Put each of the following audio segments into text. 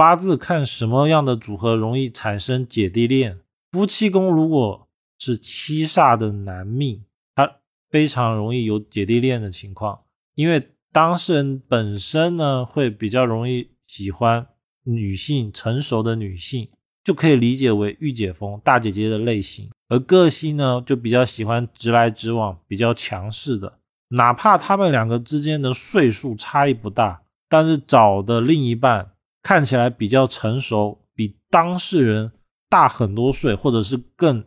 八字看什么样的组合容易产生姐弟恋。夫妻宫如果是七煞的男命，他非常容易有姐弟恋的情况，因为当事人本身呢会比较容易喜欢女性成熟的女性，就可以理解为御姐风大姐姐的类型，而个性呢就比较喜欢直来直往、比较强势的。哪怕他们两个之间的岁数差异不大，但是找的另一半看起来比较成熟，比当事人大很多岁，或者是更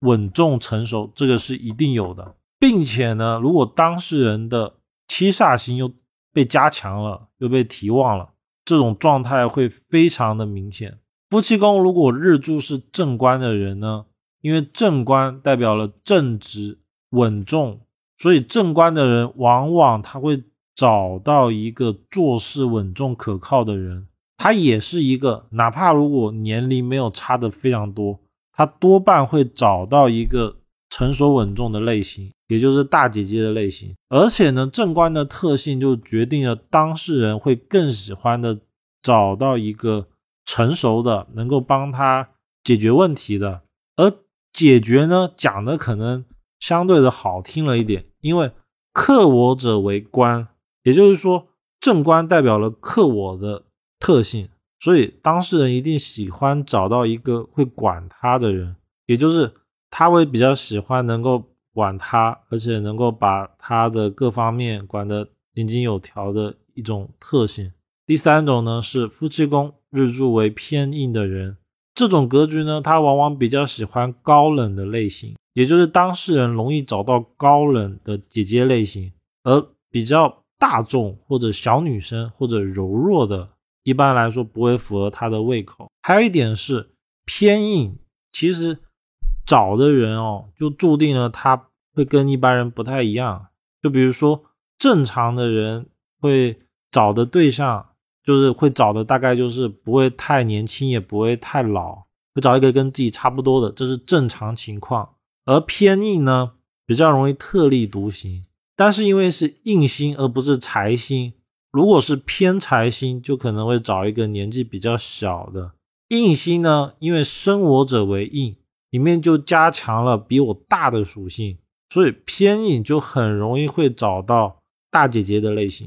稳重成熟，这个是一定有的。并且呢，如果当事人的七煞星又被加强了，又被提旺了，这种状态会非常的明显。夫妻宫如果日柱是正官的人呢，因为正官代表了正直稳重。所以正官的人，往往他会找到一个做事稳重可靠的人。他也是一个，哪怕如果年龄没有差的非常多，他多半会找到一个成熟稳重的类型，也就是大姐姐的类型。而且呢，正官的特性就决定了当事人会更喜欢的找到一个成熟的，能够帮他解决问题的。而解决呢，讲的可能。相对的好听了一点，因为克我者为官，也就是说正官代表了克我的特性，所以当事人一定喜欢找到一个会管他的人，也就是他会比较喜欢能够管他，而且能够把他的各方面管得井井有条的一种特性。第三种呢是夫妻宫日柱为偏硬的人，这种格局呢，他往往比较喜欢高冷的类型。也就是当事人容易找到高冷的姐姐类型，而比较大众或者小女生或者柔弱的，一般来说不会符合他的胃口。还有一点是偏硬，其实找的人哦，就注定了他会跟一般人不太一样。就比如说正常的人会找的对象，就是会找的大概就是不会太年轻，也不会太老，会找一个跟自己差不多的，这是正常情况。而偏硬呢，比较容易特立独行，但是因为是印星而不是财星，如果是偏财星，就可能会找一个年纪比较小的印星呢。因为生我者为印，里面就加强了比我大的属性，所以偏印就很容易会找到大姐姐的类型。